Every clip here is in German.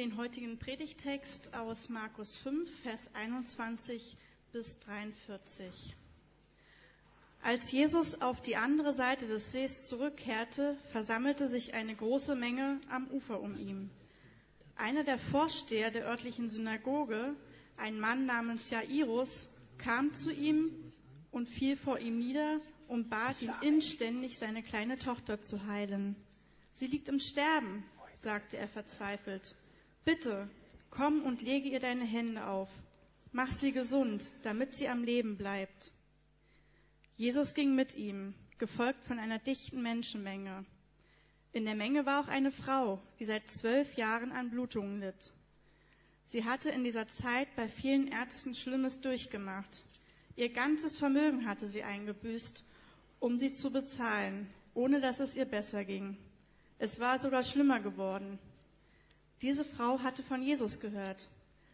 den heutigen Predigtext aus Markus 5, Vers 21 bis 43. Als Jesus auf die andere Seite des Sees zurückkehrte, versammelte sich eine große Menge am Ufer um ihn. Einer der Vorsteher der örtlichen Synagoge, ein Mann namens Jairus, kam zu ihm und fiel vor ihm nieder und bat ihn inständig, seine kleine Tochter zu heilen. Sie liegt im Sterben, sagte er verzweifelt. Bitte, komm und lege ihr deine Hände auf. Mach sie gesund, damit sie am Leben bleibt. Jesus ging mit ihm, gefolgt von einer dichten Menschenmenge. In der Menge war auch eine Frau, die seit zwölf Jahren an Blutungen litt. Sie hatte in dieser Zeit bei vielen Ärzten Schlimmes durchgemacht. Ihr ganzes Vermögen hatte sie eingebüßt, um sie zu bezahlen, ohne dass es ihr besser ging. Es war sogar schlimmer geworden. Diese Frau hatte von Jesus gehört.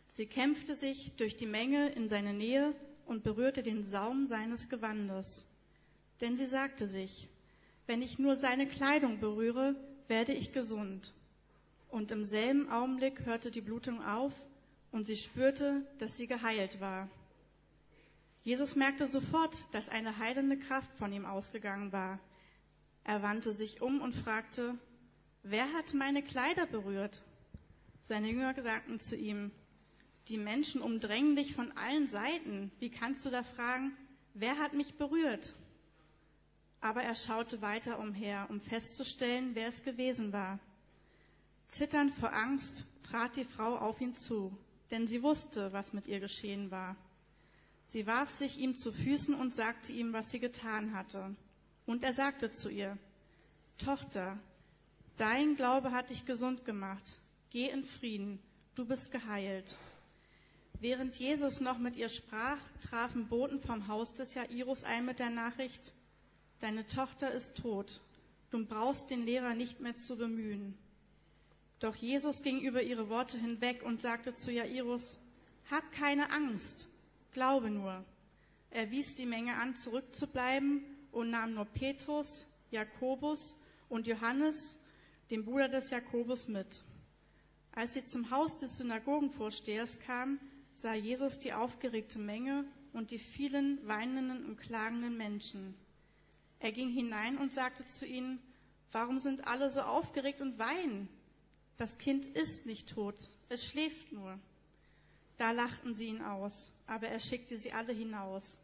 Sie kämpfte sich durch die Menge in seine Nähe und berührte den Saum seines Gewandes. Denn sie sagte sich, wenn ich nur seine Kleidung berühre, werde ich gesund. Und im selben Augenblick hörte die Blutung auf und sie spürte, dass sie geheilt war. Jesus merkte sofort, dass eine heilende Kraft von ihm ausgegangen war. Er wandte sich um und fragte, wer hat meine Kleider berührt? Seine Jünger sagten zu ihm, die Menschen umdrängen dich von allen Seiten. Wie kannst du da fragen, wer hat mich berührt? Aber er schaute weiter umher, um festzustellen, wer es gewesen war. Zitternd vor Angst trat die Frau auf ihn zu, denn sie wusste, was mit ihr geschehen war. Sie warf sich ihm zu Füßen und sagte ihm, was sie getan hatte. Und er sagte zu ihr, Tochter, Dein Glaube hat dich gesund gemacht. Geh in Frieden, du bist geheilt. Während Jesus noch mit ihr sprach, trafen Boten vom Haus des Jairus ein mit der Nachricht, Deine Tochter ist tot, du brauchst den Lehrer nicht mehr zu bemühen. Doch Jesus ging über ihre Worte hinweg und sagte zu Jairus, Hab keine Angst, glaube nur. Er wies die Menge an, zurückzubleiben und nahm nur Petrus, Jakobus und Johannes den Bruder des Jakobus, mit. Als sie zum Haus des Synagogenvorstehers kamen, sah Jesus die aufgeregte Menge und die vielen weinenden und klagenden Menschen. Er ging hinein und sagte zu ihnen, warum sind alle so aufgeregt und weinen? Das Kind ist nicht tot, es schläft nur. Da lachten sie ihn aus, aber er schickte sie alle hinaus.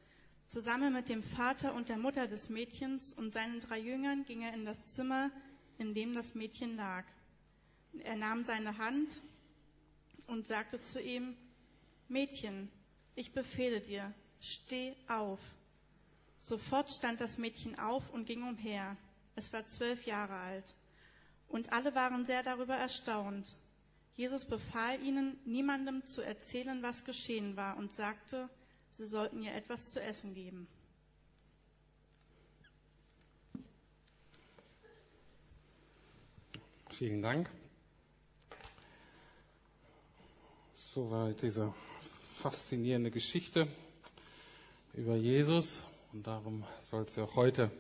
Zusammen mit dem Vater und der Mutter des Mädchens und seinen drei Jüngern ging er in das Zimmer, in dem das Mädchen lag. Er nahm seine Hand und sagte zu ihm, Mädchen, ich befehle dir, steh auf. Sofort stand das Mädchen auf und ging umher. Es war zwölf Jahre alt. Und alle waren sehr darüber erstaunt. Jesus befahl ihnen, niemandem zu erzählen, was geschehen war, und sagte, sie sollten ihr etwas zu essen geben. Vielen Dank. Soweit diese faszinierende Geschichte über Jesus. Und darum soll es ja heute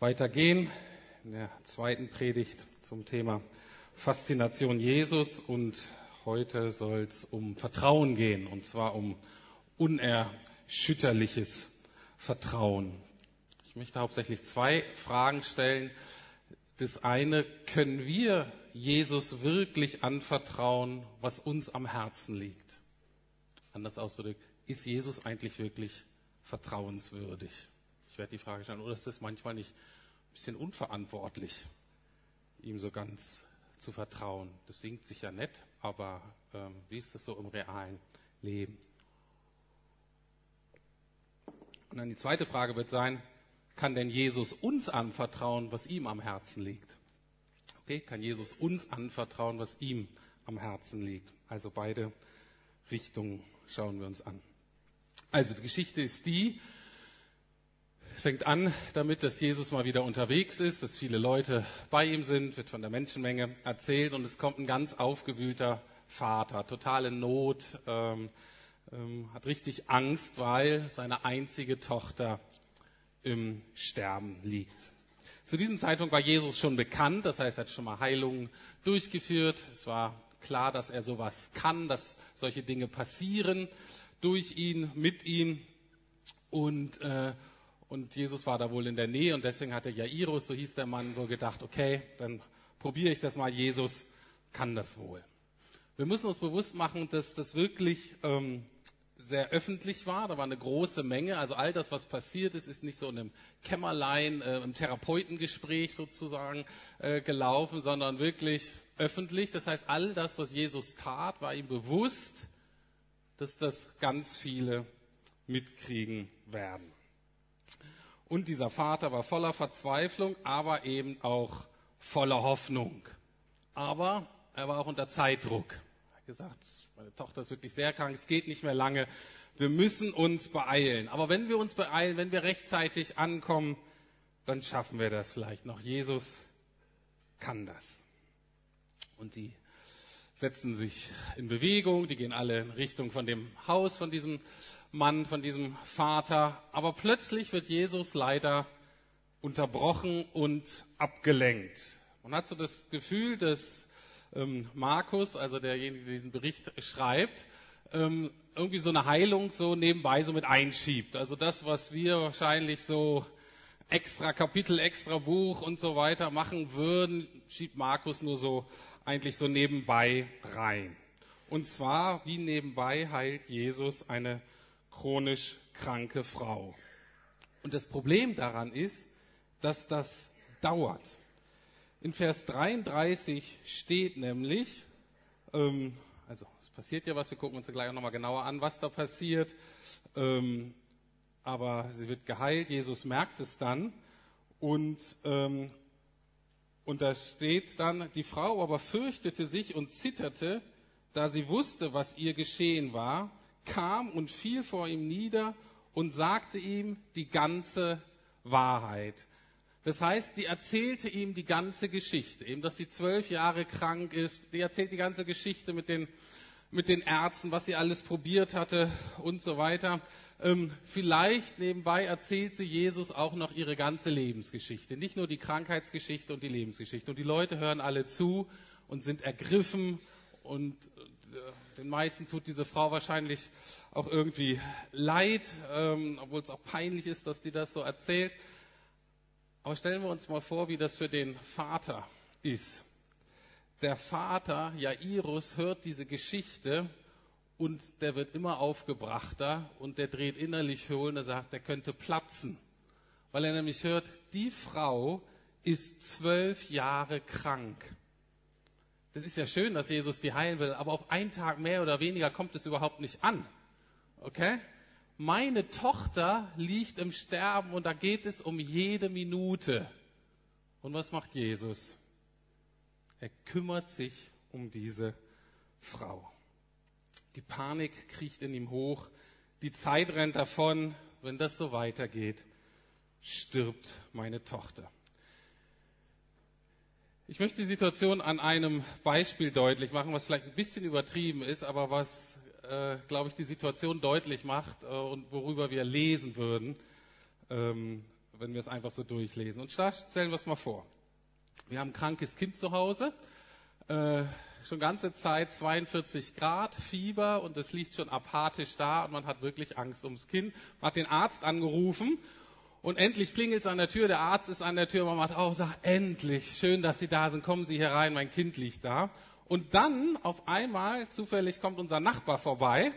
weitergehen in der zweiten Predigt zum Thema Faszination Jesus. Und heute soll es um Vertrauen gehen, und zwar um unerschütterliches Vertrauen. Ich möchte hauptsächlich zwei Fragen stellen. Das eine, können wir Jesus wirklich anvertrauen, was uns am Herzen liegt? Anders ausgedrückt, ist Jesus eigentlich wirklich vertrauenswürdig? Ich werde die Frage stellen, oder ist das manchmal nicht ein bisschen unverantwortlich, ihm so ganz zu vertrauen? Das singt sich ja nett, aber ähm, wie ist das so im realen Leben? Und dann die zweite Frage wird sein, kann denn Jesus uns anvertrauen, was ihm am Herzen liegt? Okay, kann Jesus uns anvertrauen, was ihm am Herzen liegt? Also beide Richtungen schauen wir uns an. Also die Geschichte ist die, fängt an damit, dass Jesus mal wieder unterwegs ist, dass viele Leute bei ihm sind, wird von der Menschenmenge erzählt und es kommt ein ganz aufgewühlter Vater, totale Not, ähm, ähm, hat richtig Angst, weil seine einzige Tochter im Sterben liegt. Zu diesem Zeitpunkt war Jesus schon bekannt, das heißt, er hat schon mal Heilungen durchgeführt. Es war klar, dass er sowas kann, dass solche Dinge passieren durch ihn, mit ihm. Und, äh, und Jesus war da wohl in der Nähe und deswegen hatte Jairus, so hieß der Mann, wohl gedacht, okay, dann probiere ich das mal. Jesus kann das wohl. Wir müssen uns bewusst machen, dass das wirklich ähm, sehr öffentlich war. Da war eine große Menge. Also all das, was passiert ist, ist nicht so in einem Kämmerlein, äh, im Therapeutengespräch sozusagen äh, gelaufen, sondern wirklich öffentlich. Das heißt, all das, was Jesus tat, war ihm bewusst, dass das ganz viele mitkriegen werden. Und dieser Vater war voller Verzweiflung, aber eben auch voller Hoffnung. Aber er war auch unter Zeitdruck. Gesagt, meine Tochter ist wirklich sehr krank, es geht nicht mehr lange. Wir müssen uns beeilen. Aber wenn wir uns beeilen, wenn wir rechtzeitig ankommen, dann schaffen wir das vielleicht noch. Jesus kann das. Und die setzen sich in Bewegung, die gehen alle in Richtung von dem Haus von diesem Mann, von diesem Vater. Aber plötzlich wird Jesus leider unterbrochen und abgelenkt. Man hat so das Gefühl, dass ähm, Markus, also derjenige, der diesen Bericht schreibt, ähm, irgendwie so eine Heilung so nebenbei so mit einschiebt. Also das, was wir wahrscheinlich so extra Kapitel, extra Buch und so weiter machen würden, schiebt Markus nur so eigentlich so nebenbei rein. Und zwar, wie nebenbei heilt Jesus eine chronisch kranke Frau. Und das Problem daran ist, dass das dauert. In Vers 33 steht nämlich, ähm, also es passiert ja was, wir gucken uns gleich auch nochmal genauer an, was da passiert. Ähm, aber sie wird geheilt, Jesus merkt es dann und, ähm, und da steht dann, die Frau aber fürchtete sich und zitterte, da sie wusste, was ihr geschehen war, kam und fiel vor ihm nieder und sagte ihm die ganze Wahrheit. Das heißt, die erzählte ihm die ganze Geschichte, eben, dass sie zwölf Jahre krank ist. Die erzählt die ganze Geschichte mit den, mit den Ärzten, was sie alles probiert hatte und so weiter. Ähm, vielleicht nebenbei erzählt sie Jesus auch noch ihre ganze Lebensgeschichte, nicht nur die Krankheitsgeschichte und die Lebensgeschichte. Und die Leute hören alle zu und sind ergriffen und äh, den meisten tut diese Frau wahrscheinlich auch irgendwie leid, ähm, obwohl es auch peinlich ist, dass sie das so erzählt. Aber stellen wir uns mal vor, wie das für den Vater ist. Der Vater, Jairus, hört diese Geschichte und der wird immer aufgebrachter und der dreht innerlich hohl und sagt, der könnte platzen. Weil er nämlich hört, die Frau ist zwölf Jahre krank. Das ist ja schön, dass Jesus die heilen will, aber auf einen Tag mehr oder weniger kommt es überhaupt nicht an. Okay? Meine Tochter liegt im Sterben und da geht es um jede Minute. Und was macht Jesus? Er kümmert sich um diese Frau. Die Panik kriecht in ihm hoch, die Zeit rennt davon, wenn das so weitergeht, stirbt meine Tochter. Ich möchte die Situation an einem Beispiel deutlich machen, was vielleicht ein bisschen übertrieben ist, aber was äh, glaube ich, die Situation deutlich macht äh, und worüber wir lesen würden, ähm, wenn wir es einfach so durchlesen. Und stellen wir es mal vor. Wir haben ein krankes Kind zu Hause, äh, schon ganze Zeit 42 Grad, Fieber und es liegt schon apathisch da und man hat wirklich Angst ums Kind. Man hat den Arzt angerufen und endlich klingelt es an der Tür, der Arzt ist an der Tür, man macht auf, sagt, endlich, schön, dass Sie da sind, kommen Sie hier rein, mein Kind liegt da. Und dann auf einmal, zufällig kommt unser Nachbar vorbei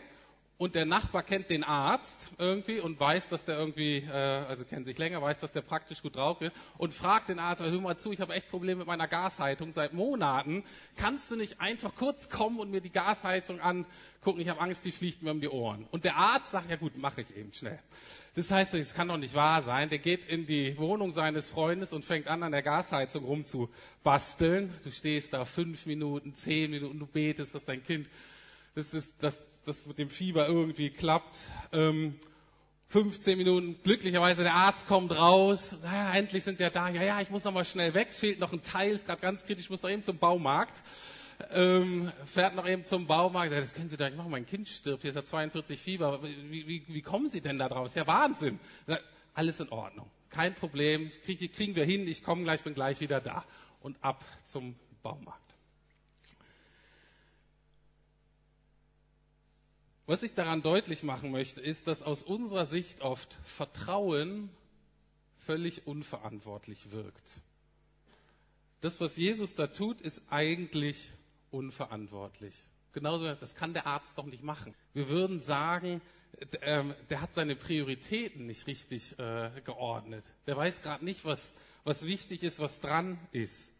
und der Nachbar kennt den Arzt irgendwie und weiß, dass der irgendwie, äh, also kennt sich länger, weiß, dass der praktisch gut drauf ist und fragt den Arzt, hör mal zu, ich habe echt Probleme mit meiner Gasheizung seit Monaten. Kannst du nicht einfach kurz kommen und mir die Gasheizung angucken? Ich habe Angst, die fliegt mir um die Ohren. Und der Arzt sagt, ja gut, mache ich eben schnell. Das heißt, es kann doch nicht wahr sein. Der geht in die Wohnung seines Freundes und fängt an, an der Gasheizung rumzubasteln. Du stehst da fünf Minuten, zehn Minuten, du betest, dass dein Kind, das ist, dass das mit dem Fieber irgendwie klappt. Ähm, 15 Minuten, glücklicherweise der Arzt kommt raus, ja, endlich sind wir da, ja, ja, ich muss noch mal schnell weg, fehlt noch ein Teil, ist gerade ganz kritisch, ich muss noch eben zum Baumarkt ähm, fährt noch eben zum Baumarkt, das können Sie doch nicht machen, mein Kind stirbt, jetzt hat 42 Fieber, wie, wie, wie kommen Sie denn da drauf? Ist ja Wahnsinn. Alles in Ordnung, kein Problem, krieg, kriegen wir hin, ich komme gleich, bin gleich wieder da. Und ab zum Baumarkt. Was ich daran deutlich machen möchte, ist, dass aus unserer Sicht oft Vertrauen völlig unverantwortlich wirkt. Das, was Jesus da tut, ist eigentlich unverantwortlich. Genauso, das kann der Arzt doch nicht machen. Wir würden sagen, ähm, der hat seine Prioritäten nicht richtig äh, geordnet. Der weiß gerade nicht, was, was wichtig ist, was dran ist.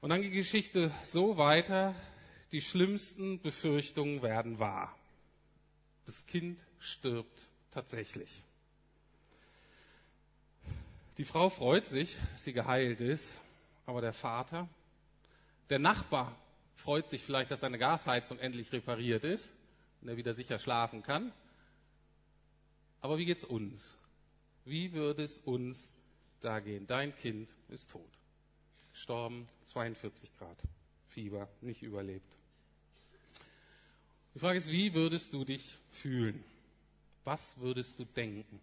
Und dann geht die Geschichte so weiter, die schlimmsten Befürchtungen werden wahr. Das Kind stirbt tatsächlich. Die Frau freut sich, dass sie geheilt ist, aber der Vater, der Nachbar freut sich vielleicht, dass seine Gasheizung endlich repariert ist und er wieder sicher schlafen kann. Aber wie geht's uns? Wie würde es uns da gehen? Dein Kind ist tot. Gestorben, 42 Grad. Fieber, nicht überlebt. Die Frage ist, wie würdest du dich fühlen? Was würdest du denken?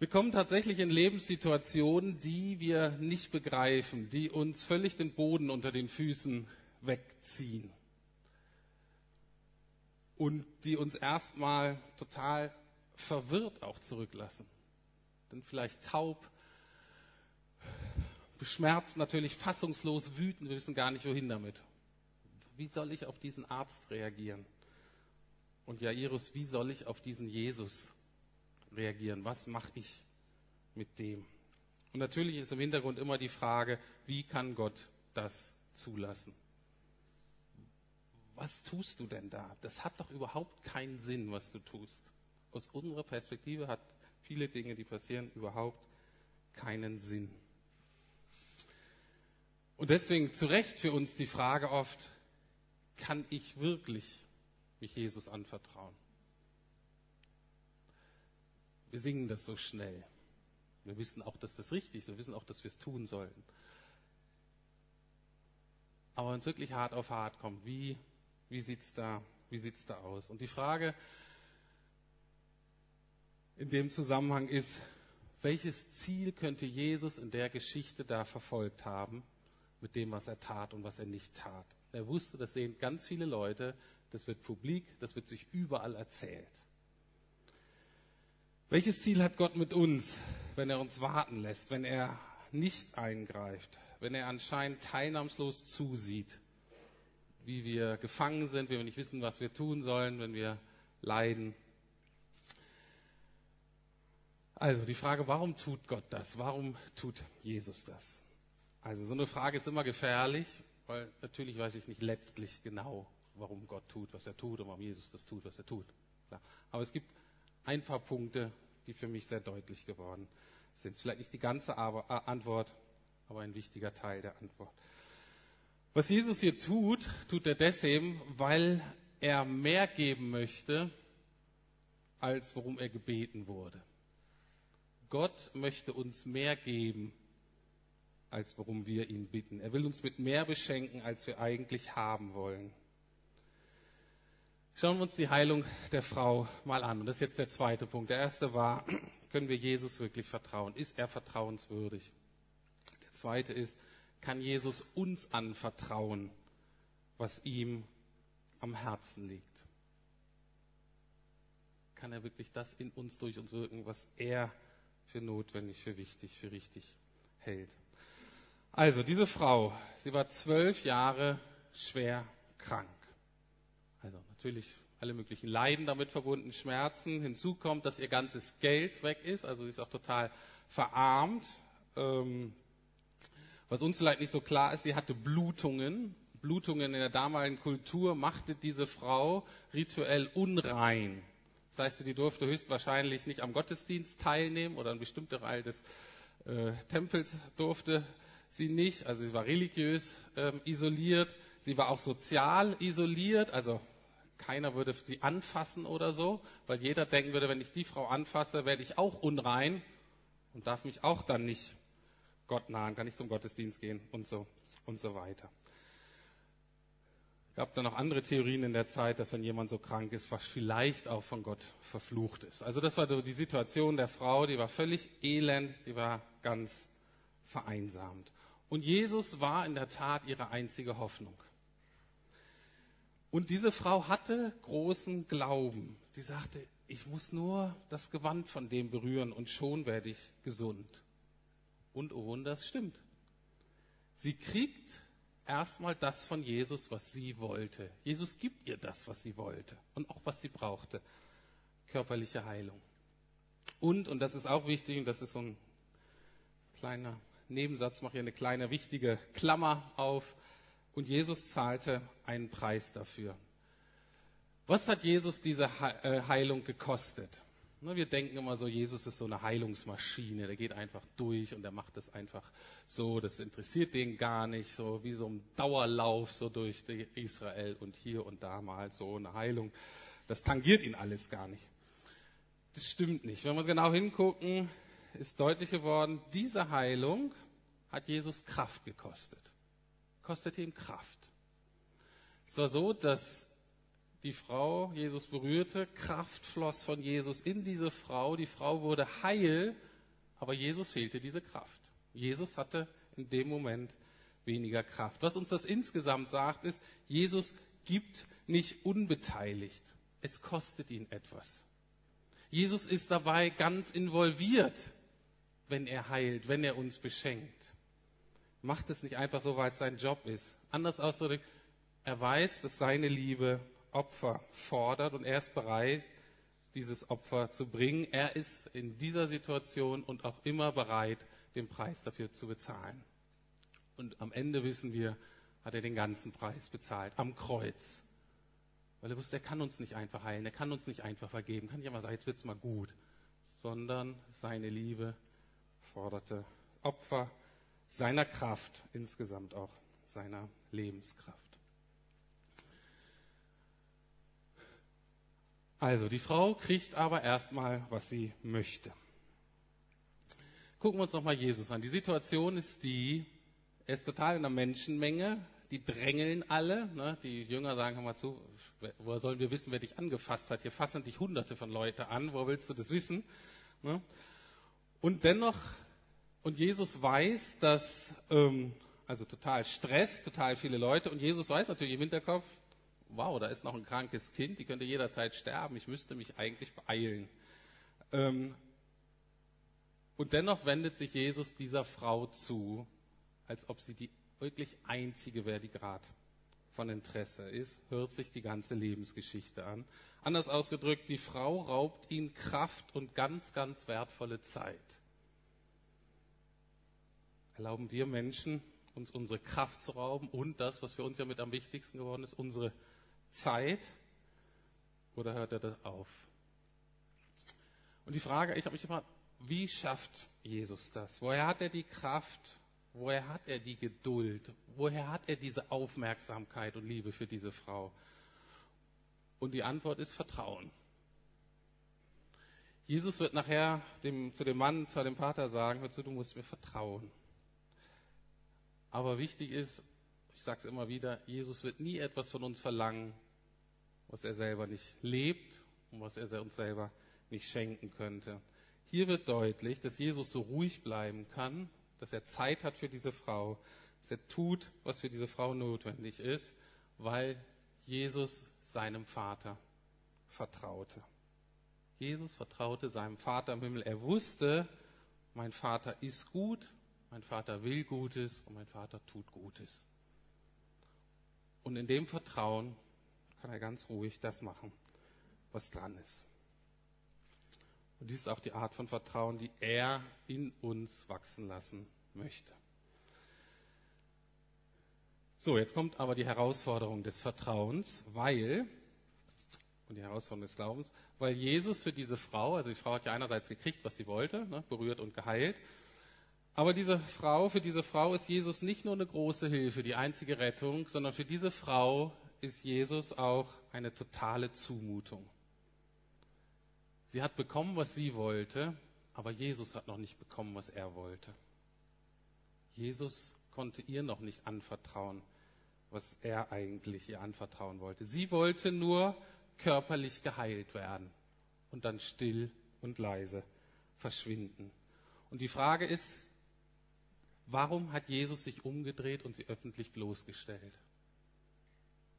Wir kommen tatsächlich in Lebenssituationen, die wir nicht begreifen, die uns völlig den Boden unter den Füßen wegziehen und die uns erstmal total verwirrt auch zurücklassen. Dann vielleicht taub, beschmerzt, natürlich fassungslos, wütend, wir wissen gar nicht, wohin damit. Wie soll ich auf diesen Arzt reagieren? Und Jairus, wie soll ich auf diesen Jesus reagieren? Was mache ich mit dem? Und natürlich ist im Hintergrund immer die Frage, wie kann Gott das zulassen? Was tust du denn da? Das hat doch überhaupt keinen Sinn, was du tust. Aus unserer Perspektive hat viele Dinge, die passieren, überhaupt keinen Sinn. Und deswegen zu Recht für uns die Frage oft, kann ich wirklich mich Jesus anvertrauen? Wir singen das so schnell. Wir wissen auch, dass das richtig ist. Wir wissen auch, dass wir es tun sollten. Aber wenn es wirklich hart auf hart kommt, wie, wie sieht es da, da aus? Und die Frage in dem Zusammenhang ist, welches Ziel könnte Jesus in der Geschichte da verfolgt haben mit dem, was er tat und was er nicht tat? Er wusste, das sehen ganz viele Leute, das wird publik, das wird sich überall erzählt. Welches Ziel hat Gott mit uns, wenn er uns warten lässt, wenn er nicht eingreift, wenn er anscheinend teilnahmslos zusieht, wie wir gefangen sind, wenn wir nicht wissen, was wir tun sollen, wenn wir leiden? Also die Frage, warum tut Gott das? Warum tut Jesus das? Also so eine Frage ist immer gefährlich, weil natürlich weiß ich nicht letztlich genau, warum Gott tut, was er tut und warum Jesus das tut, was er tut. Aber es gibt ein paar Punkte, die für mich sehr deutlich geworden sind. Vielleicht nicht die ganze äh, Antwort, aber ein wichtiger Teil der Antwort. Was Jesus hier tut, tut er deswegen, weil er mehr geben möchte, als worum er gebeten wurde. Gott möchte uns mehr geben, als worum wir ihn bitten. Er will uns mit mehr beschenken, als wir eigentlich haben wollen. Schauen wir uns die Heilung der Frau mal an. Und das ist jetzt der zweite Punkt. Der erste war, können wir Jesus wirklich vertrauen? Ist er vertrauenswürdig? Der zweite ist, kann Jesus uns anvertrauen, was ihm am Herzen liegt? Kann er wirklich das in uns, durch uns wirken, was er für notwendig, für wichtig, für richtig hält? Also, diese Frau, sie war zwölf Jahre schwer krank. Natürlich alle möglichen Leiden damit verbunden, Schmerzen. Hinzu kommt, dass ihr ganzes Geld weg ist, also sie ist auch total verarmt. Ähm, was uns vielleicht nicht so klar ist, sie hatte Blutungen. Blutungen in der damaligen Kultur machte diese Frau rituell unrein. Das heißt, sie durfte höchstwahrscheinlich nicht am Gottesdienst teilnehmen oder ein bestimmter Teil des äh, Tempels durfte sie nicht. Also sie war religiös ähm, isoliert. Sie war auch sozial isoliert. Also keiner würde sie anfassen oder so, weil jeder denken würde, wenn ich die Frau anfasse, werde ich auch unrein und darf mich auch dann nicht Gott nahen, kann nicht zum Gottesdienst gehen und so und so weiter. Es gab dann noch andere Theorien in der Zeit, dass wenn jemand so krank ist, was vielleicht auch von Gott verflucht ist. Also das war so die Situation der Frau, die war völlig elend, die war ganz vereinsamt. Und Jesus war in der Tat ihre einzige Hoffnung. Und diese Frau hatte großen Glauben. Die sagte, ich muss nur das Gewand von dem berühren und schon werde ich gesund. Und oh Wunder, es stimmt. Sie kriegt erstmal das von Jesus, was sie wollte. Jesus gibt ihr das, was sie wollte und auch was sie brauchte. Körperliche Heilung. Und, und das ist auch wichtig, und das ist so ein kleiner Nebensatz, mache hier eine kleine wichtige Klammer auf. Und Jesus zahlte einen Preis dafür. Was hat Jesus diese äh, Heilung gekostet? Wir denken immer so, Jesus ist so eine Heilungsmaschine, der geht einfach durch und der macht das einfach so, das interessiert den gar nicht, so wie so ein Dauerlauf so durch Israel und hier und da mal so eine Heilung. Das tangiert ihn alles gar nicht. Das stimmt nicht. Wenn wir genau hingucken, ist deutlich geworden, diese Heilung hat Jesus Kraft gekostet. Kostete ihm Kraft. Es war so, dass die Frau Jesus berührte, Kraft floss von Jesus in diese Frau, die Frau wurde heil, aber Jesus fehlte diese Kraft. Jesus hatte in dem Moment weniger Kraft. Was uns das insgesamt sagt, ist, Jesus gibt nicht unbeteiligt. Es kostet ihn etwas. Jesus ist dabei ganz involviert, wenn er heilt, wenn er uns beschenkt. Macht es nicht einfach so, weil es sein Job ist. Anders ausgedrückt, er weiß, dass seine Liebe Opfer fordert und er ist bereit, dieses Opfer zu bringen. Er ist in dieser Situation und auch immer bereit, den Preis dafür zu bezahlen. Und am Ende wissen wir, hat er den ganzen Preis bezahlt, am Kreuz. Weil er wusste, er kann uns nicht einfach heilen, er kann uns nicht einfach vergeben, kann nicht einfach sagen, jetzt wird's mal gut. Sondern seine Liebe forderte Opfer seiner Kraft, insgesamt auch seiner Lebenskraft. Also, die Frau kriegt aber erstmal, was sie möchte. Gucken wir uns nochmal Jesus an. Die Situation ist die, er ist total in der Menschenmenge, die drängeln alle. Ne? Die Jünger sagen, mal zu, woher sollen wir wissen, wer dich angefasst hat? Hier fassen dich hunderte von Leuten an, wo willst du das wissen? Ne? Und dennoch, und Jesus weiß, dass, ähm, also total Stress, total viele Leute, und Jesus weiß natürlich im Hinterkopf, wow, da ist noch ein krankes Kind, die könnte jederzeit sterben, ich müsste mich eigentlich beeilen. Ähm, und dennoch wendet sich Jesus dieser Frau zu, als ob sie die wirklich einzige wäre, die gerade von Interesse ist, hört sich die ganze Lebensgeschichte an. Anders ausgedrückt, die Frau raubt ihm Kraft und ganz, ganz wertvolle Zeit. Erlauben wir Menschen, uns unsere Kraft zu rauben und das, was für uns ja mit am wichtigsten geworden ist, unsere Zeit oder hört er das auf? Und die Frage, ich habe mich gefragt, wie schafft Jesus das? Woher hat er die Kraft? Woher hat er die Geduld? Woher hat er diese Aufmerksamkeit und Liebe für diese Frau? Und die Antwort ist Vertrauen. Jesus wird nachher dem, zu dem Mann, zu dem Vater sagen, hör zu, du musst mir vertrauen. Aber wichtig ist, ich sage es immer wieder, Jesus wird nie etwas von uns verlangen, was er selber nicht lebt und was er uns selber nicht schenken könnte. Hier wird deutlich, dass Jesus so ruhig bleiben kann, dass er Zeit hat für diese Frau, dass er tut, was für diese Frau notwendig ist, weil Jesus seinem Vater vertraute. Jesus vertraute seinem Vater im Himmel. Er wusste, mein Vater ist gut, mein Vater will Gutes und mein Vater tut Gutes. Und in dem Vertrauen kann er ganz ruhig das machen, was dran ist. Und dies ist auch die Art von Vertrauen, die er in uns wachsen lassen möchte. So, jetzt kommt aber die Herausforderung des Vertrauens, weil, und die Herausforderung des Glaubens, weil Jesus für diese Frau, also die Frau hat ja einerseits gekriegt, was sie wollte, ne, berührt und geheilt, aber diese Frau, für diese Frau ist Jesus nicht nur eine große Hilfe, die einzige Rettung, sondern für diese Frau ist Jesus auch eine totale Zumutung. Sie hat bekommen, was sie wollte, aber Jesus hat noch nicht bekommen, was er wollte. Jesus konnte ihr noch nicht anvertrauen, was er eigentlich ihr anvertrauen wollte. Sie wollte nur körperlich geheilt werden und dann still und leise verschwinden. Und die Frage ist, warum hat Jesus sich umgedreht und sie öffentlich bloßgestellt?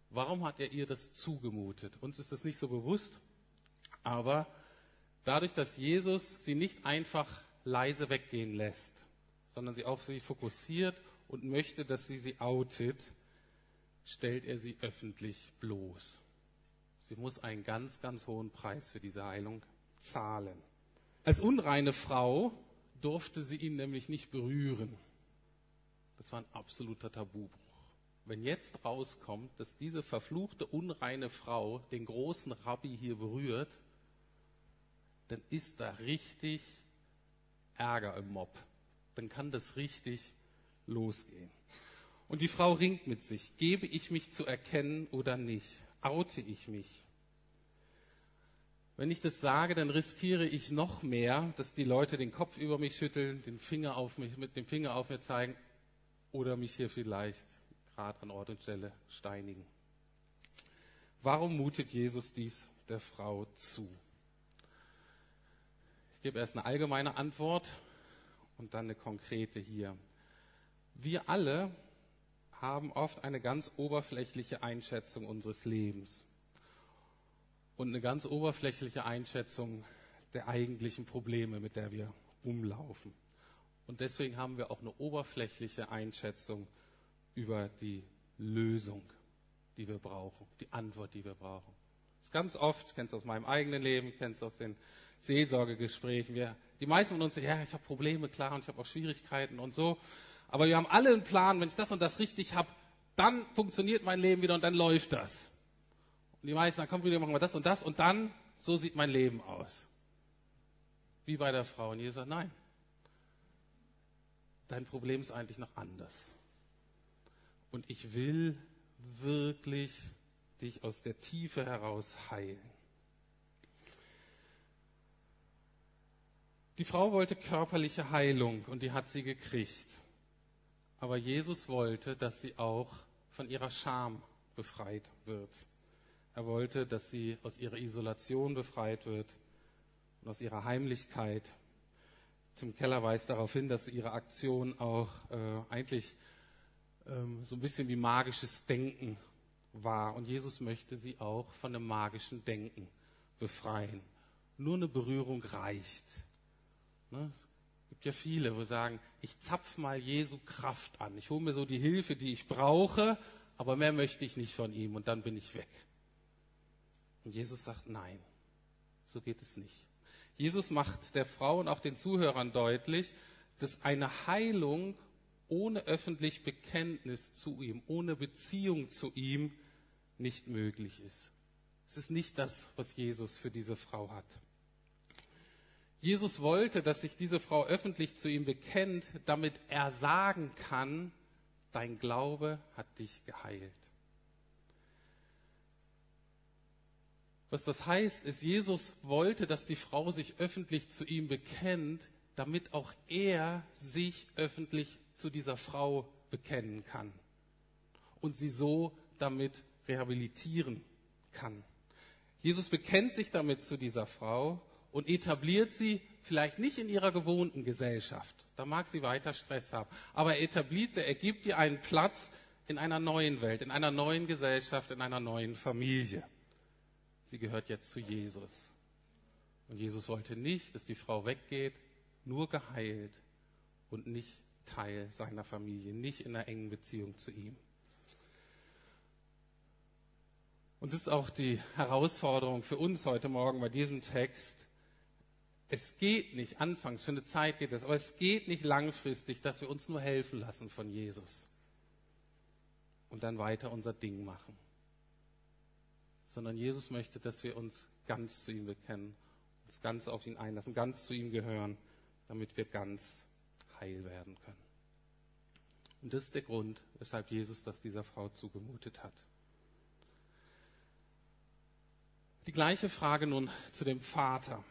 Warum hat er ihr das zugemutet? Uns ist das nicht so bewusst, aber dadurch, dass Jesus sie nicht einfach leise weggehen lässt, sondern sie auf sie fokussiert und möchte, dass sie sie outet, stellt er sie öffentlich bloß. Sie muss einen ganz, ganz hohen Preis für diese Heilung zahlen. Als unreine Frau durfte sie ihn nämlich nicht berühren. Das war ein absoluter Tabubruch. Wenn jetzt rauskommt, dass diese verfluchte, unreine Frau den großen Rabbi hier berührt, dann ist da richtig Ärger im Mob. Dann kann das richtig losgehen. Und die Frau ringt mit sich. Gebe ich mich zu erkennen oder nicht? Oute ich mich? Wenn ich das sage, dann riskiere ich noch mehr, dass die Leute den Kopf über mich schütteln, den Finger auf mich, mit dem Finger auf mir zeigen oder mich hier vielleicht gerade an Ort und Stelle steinigen. Warum mutet Jesus dies der Frau zu? Ich gebe erst eine allgemeine Antwort und dann eine konkrete hier. Wir alle haben oft eine ganz oberflächliche Einschätzung unseres Lebens und eine ganz oberflächliche Einschätzung der eigentlichen Probleme, mit der wir rumlaufen. Und deswegen haben wir auch eine oberflächliche Einschätzung über die Lösung, die wir brauchen, die Antwort, die wir brauchen. Das ist ganz oft, kennst du aus meinem eigenen Leben, kennst du aus den Seelsorgegesprächen. Wir, die meisten von uns sagen, ja, ich habe Probleme, klar, und ich habe auch Schwierigkeiten und so. Aber wir haben alle einen Plan, wenn ich das und das richtig habe, dann funktioniert mein Leben wieder und dann läuft das. Und die meisten, dann kommt wieder, machen wir das und das und dann, so sieht mein Leben aus. Wie bei der Frau. Und Jesus sagt, nein. Dein Problem ist eigentlich noch anders. Und ich will wirklich dich aus der Tiefe heraus heilen. Die Frau wollte körperliche Heilung und die hat sie gekriegt. Aber Jesus wollte, dass sie auch von ihrer Scham befreit wird. Er wollte, dass sie aus ihrer Isolation befreit wird und aus ihrer Heimlichkeit. Tim Keller weist darauf hin, dass ihre Aktion auch äh, eigentlich ähm, so ein bisschen wie magisches Denken war. Und Jesus möchte sie auch von einem magischen Denken befreien. Nur eine Berührung reicht. Ne? Es gibt ja viele, wo sagen, ich zapf mal Jesu Kraft an. Ich hole mir so die Hilfe, die ich brauche, aber mehr möchte ich nicht von ihm und dann bin ich weg. Und Jesus sagt, nein, so geht es nicht. Jesus macht der Frau und auch den Zuhörern deutlich, dass eine Heilung ohne öffentlich Bekenntnis zu ihm, ohne Beziehung zu ihm nicht möglich ist. Es ist nicht das, was Jesus für diese Frau hat. Jesus wollte, dass sich diese Frau öffentlich zu ihm bekennt, damit er sagen kann, dein Glaube hat dich geheilt. Was das heißt, ist, Jesus wollte, dass die Frau sich öffentlich zu ihm bekennt, damit auch er sich öffentlich zu dieser Frau bekennen kann und sie so damit rehabilitieren kann. Jesus bekennt sich damit zu dieser Frau und etabliert sie vielleicht nicht in ihrer gewohnten Gesellschaft. Da mag sie weiter Stress haben. Aber er etabliert sie, er gibt ihr einen Platz in einer neuen Welt, in einer neuen Gesellschaft, in einer neuen Familie. Sie gehört jetzt zu Jesus. Und Jesus wollte nicht, dass die Frau weggeht, nur geheilt und nicht Teil seiner Familie, nicht in einer engen Beziehung zu ihm. Und das ist auch die Herausforderung für uns heute Morgen bei diesem Text. Es geht nicht, anfangs für eine Zeit geht es, aber es geht nicht langfristig, dass wir uns nur helfen lassen von Jesus und dann weiter unser Ding machen. Sondern Jesus möchte, dass wir uns ganz zu ihm bekennen, uns ganz auf ihn einlassen, ganz zu ihm gehören, damit wir ganz heil werden können. Und das ist der Grund, weshalb Jesus das dieser Frau zugemutet hat. Die gleiche Frage nun zu dem Vater.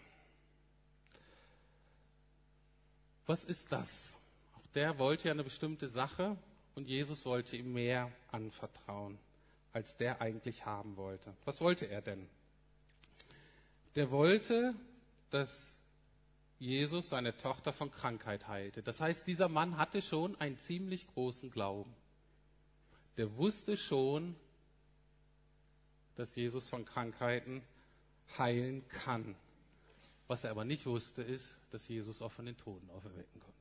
Was ist das? Auch der wollte ja eine bestimmte Sache und Jesus wollte ihm mehr anvertrauen, als der eigentlich haben wollte. Was wollte er denn? Der wollte, dass Jesus seine Tochter von Krankheit heilte. Das heißt, dieser Mann hatte schon einen ziemlich großen Glauben. Der wusste schon, dass Jesus von Krankheiten heilen kann. Was er aber nicht wusste, ist, dass Jesus auch von den Toten auferwecken konnte.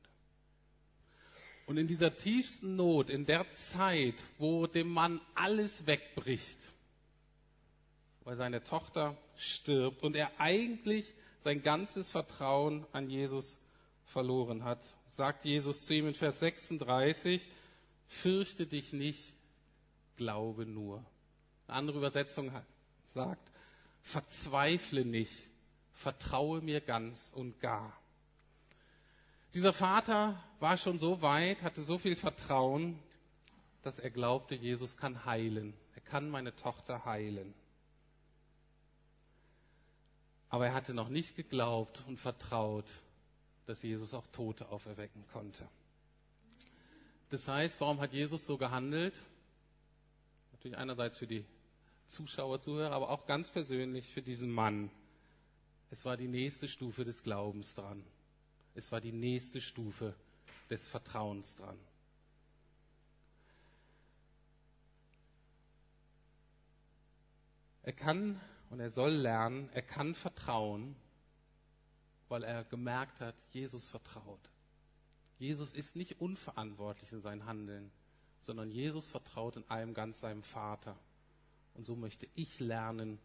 Und in dieser tiefsten Not, in der Zeit, wo dem Mann alles wegbricht, weil seine Tochter stirbt und er eigentlich sein ganzes Vertrauen an Jesus verloren hat, sagt Jesus zu ihm in Vers 36, fürchte dich nicht, glaube nur. Eine andere Übersetzung sagt, verzweifle nicht, vertraue mir ganz und gar. Dieser Vater war schon so weit, hatte so viel Vertrauen, dass er glaubte, Jesus kann heilen. Er kann meine Tochter heilen. Aber er hatte noch nicht geglaubt und vertraut, dass Jesus auch Tote auferwecken konnte. Das heißt, warum hat Jesus so gehandelt? Natürlich einerseits für die Zuschauer, Zuhörer, aber auch ganz persönlich für diesen Mann. Es war die nächste Stufe des Glaubens dran. Es war die nächste Stufe des Vertrauens dran. Er kann und er soll lernen, er kann vertrauen, weil er gemerkt hat, Jesus vertraut. Jesus ist nicht unverantwortlich in sein Handeln, sondern Jesus vertraut in allem ganz seinem Vater. Und so möchte ich lernen,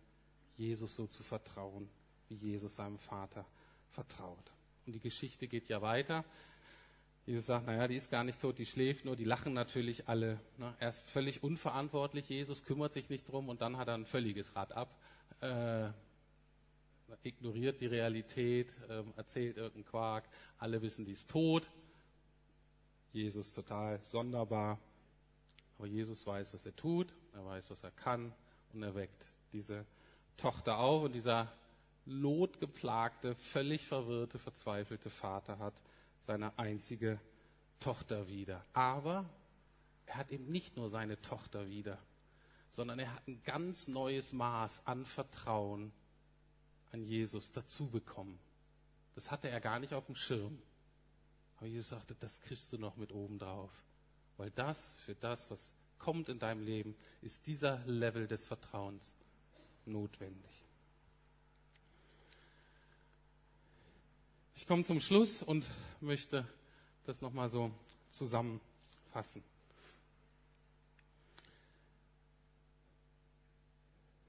Jesus so zu vertrauen, wie Jesus seinem Vater vertraut. Und die Geschichte geht ja weiter. Jesus sagt, naja, die ist gar nicht tot, die schläft nur, die lachen natürlich alle. Ne? Er ist völlig unverantwortlich, Jesus kümmert sich nicht drum und dann hat er ein völliges Rad ab, äh, ignoriert die Realität, äh, erzählt irgendeinen Quark, alle wissen, die ist tot. Jesus total sonderbar. Aber Jesus weiß, was er tut, er weiß, was er kann und er weckt diese Tochter auf und dieser lotgeplagte, völlig verwirrte, verzweifelte Vater hat seine einzige Tochter wieder. Aber er hat eben nicht nur seine Tochter wieder, sondern er hat ein ganz neues Maß an Vertrauen an Jesus dazu bekommen. Das hatte er gar nicht auf dem Schirm. Aber Jesus sagte, das kriegst du noch mit oben drauf. Weil das, für das, was kommt in deinem Leben, ist dieser Level des Vertrauens notwendig. Ich komme zum Schluss und möchte das nochmal so zusammenfassen.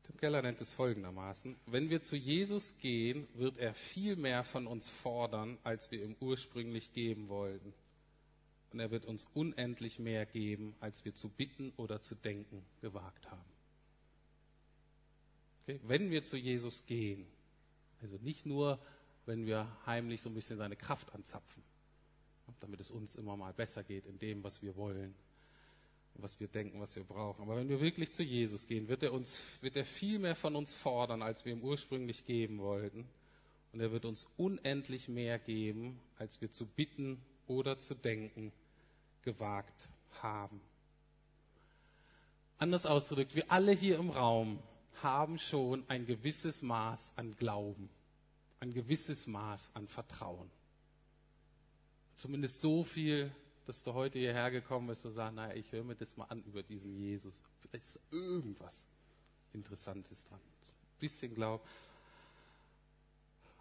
Tim Keller nennt es folgendermaßen. Wenn wir zu Jesus gehen, wird er viel mehr von uns fordern, als wir ihm ursprünglich geben wollten. Und er wird uns unendlich mehr geben, als wir zu bitten oder zu denken gewagt haben. Okay? Wenn wir zu Jesus gehen, also nicht nur wenn wir heimlich so ein bisschen seine Kraft anzapfen, damit es uns immer mal besser geht in dem, was wir wollen, was wir denken, was wir brauchen. Aber wenn wir wirklich zu Jesus gehen, wird er uns, wird er viel mehr von uns fordern, als wir ihm ursprünglich geben wollten. Und er wird uns unendlich mehr geben, als wir zu bitten oder zu denken gewagt haben. Anders ausgedrückt, wir alle hier im Raum haben schon ein gewisses Maß an Glauben ein gewisses Maß an Vertrauen. Zumindest so viel, dass du heute hierher gekommen bist und sagst, naja, ich höre mir das mal an über diesen Jesus. Vielleicht ist irgendwas Interessantes dran. Ein bisschen Glauben.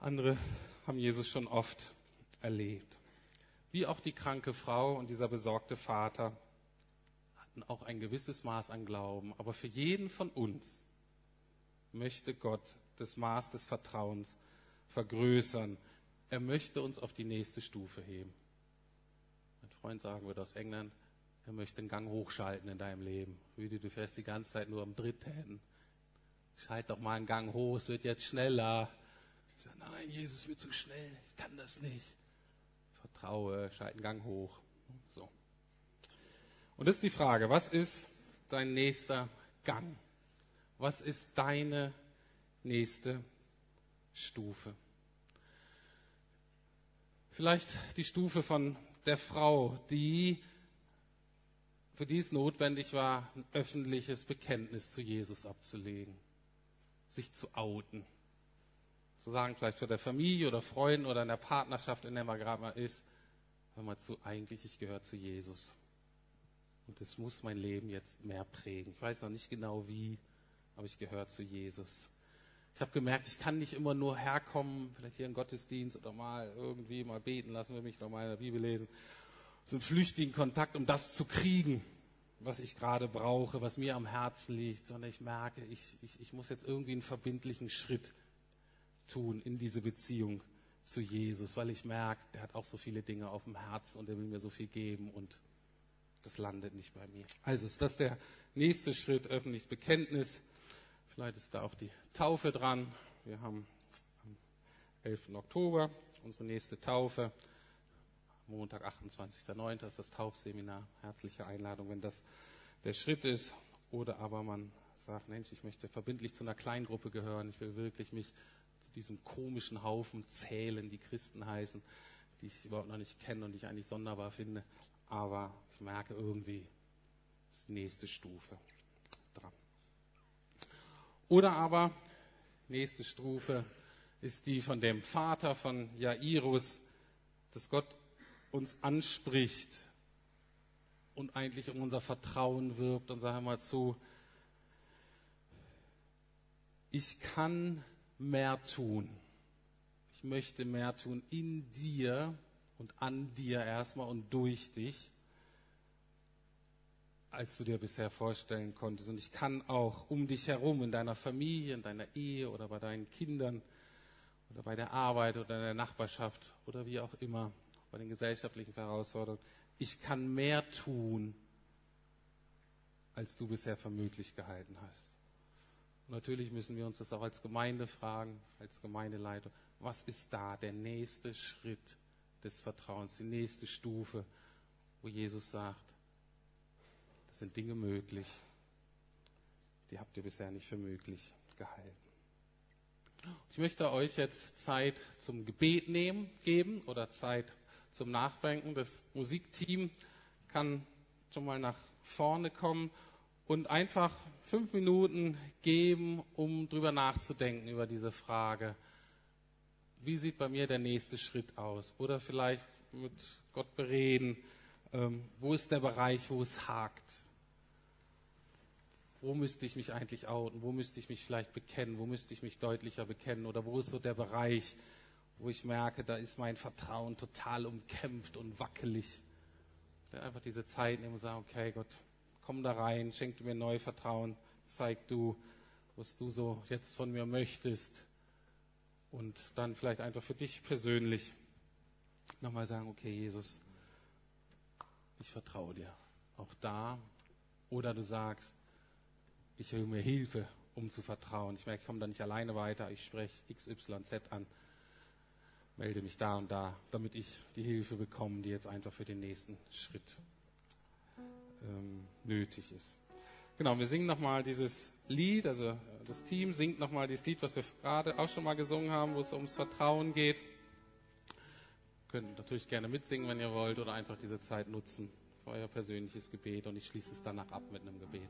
Andere haben Jesus schon oft erlebt. Wie auch die kranke Frau und dieser besorgte Vater hatten auch ein gewisses Maß an Glauben. Aber für jeden von uns möchte Gott das Maß des Vertrauens vergrößern. Er möchte uns auf die nächste Stufe heben. Mein Freund sagen würde aus England, er möchte den Gang hochschalten in deinem Leben. Rüdi, du fährst die ganze Zeit nur am Dritten. Schalt doch mal einen Gang hoch, es wird jetzt schneller. Ich sage, nein, Jesus wird zu schnell, ich kann das nicht. Vertraue, schalt einen Gang hoch. So. Und das ist die Frage, was ist dein nächster Gang? Was ist deine nächste Stufe. Vielleicht die Stufe von der Frau, die, für die es notwendig war, ein öffentliches Bekenntnis zu Jesus abzulegen, sich zu outen. Zu sagen, vielleicht für der Familie oder Freunden oder in der Partnerschaft, in der man gerade mal ist, hör mal zu, eigentlich, ich gehöre zu Jesus. Und das muss mein Leben jetzt mehr prägen. Ich weiß noch nicht genau wie, habe ich gehört zu Jesus. Ich habe gemerkt, ich kann nicht immer nur herkommen, vielleicht hier im Gottesdienst oder mal irgendwie mal beten lassen wir mich noch mal in der Bibel lesen. So einen flüchtigen Kontakt, um das zu kriegen, was ich gerade brauche, was mir am Herzen liegt, sondern ich merke, ich, ich, ich muss jetzt irgendwie einen verbindlichen Schritt tun in diese Beziehung zu Jesus, weil ich merke, der hat auch so viele Dinge auf dem Herzen und er will mir so viel geben und das landet nicht bei mir. Also ist das der nächste Schritt, öffentliches Bekenntnis. Vielleicht ist da auch die Taufe dran. Wir haben am 11. Oktober unsere nächste Taufe. Montag, 28.09. ist das Taufseminar. Herzliche Einladung, wenn das der Schritt ist. Oder aber man sagt, Mensch, ich möchte verbindlich zu einer Kleingruppe gehören. Ich will wirklich mich zu diesem komischen Haufen zählen, die Christen heißen, die ich überhaupt noch nicht kenne und die ich eigentlich sonderbar finde. Aber ich merke irgendwie, ist die nächste Stufe. Oder aber, nächste Stufe ist die von dem Vater von Jairus, dass Gott uns anspricht und eigentlich um unser Vertrauen wirbt und sagt mal zu, ich kann mehr tun. Ich möchte mehr tun in dir und an dir erstmal und durch dich, als du dir bisher vorstellen konntest. Und ich kann auch um dich herum, in deiner Familie, in deiner Ehe oder bei deinen Kindern oder bei der Arbeit oder in der Nachbarschaft oder wie auch immer, bei den gesellschaftlichen Herausforderungen, ich kann mehr tun, als du bisher für möglich gehalten hast. Und natürlich müssen wir uns das auch als Gemeinde fragen, als Gemeindeleitung. Was ist da der nächste Schritt des Vertrauens, die nächste Stufe, wo Jesus sagt, das sind Dinge möglich, die habt ihr bisher nicht für möglich gehalten. Ich möchte euch jetzt Zeit zum Gebet nehmen, geben oder Zeit zum Nachdenken. Das Musikteam kann schon mal nach vorne kommen und einfach fünf Minuten geben, um drüber nachzudenken über diese Frage. Wie sieht bei mir der nächste Schritt aus? Oder vielleicht mit Gott bereden, wo ist der Bereich, wo es hakt? Wo müsste ich mich eigentlich outen? Wo müsste ich mich vielleicht bekennen? Wo müsste ich mich deutlicher bekennen? Oder wo ist so der Bereich, wo ich merke, da ist mein Vertrauen total umkämpft und wackelig? Einfach diese Zeit nehmen und sagen, okay, Gott, komm da rein, schenk mir neu Vertrauen, zeig du, was du so jetzt von mir möchtest. Und dann vielleicht einfach für dich persönlich nochmal sagen, okay, Jesus, ich vertraue dir. Auch da. Oder du sagst, ich höre mir Hilfe, um zu vertrauen. Ich merke, ich komme da nicht alleine weiter. Ich spreche XYZ an, melde mich da und da, damit ich die Hilfe bekomme, die jetzt einfach für den nächsten Schritt ähm, nötig ist. Genau, wir singen nochmal dieses Lied, also das Team singt nochmal dieses Lied, was wir gerade auch schon mal gesungen haben, wo es ums Vertrauen geht. Könnt natürlich gerne mitsingen, wenn ihr wollt, oder einfach diese Zeit nutzen für euer persönliches Gebet und ich schließe es danach ab mit einem Gebet.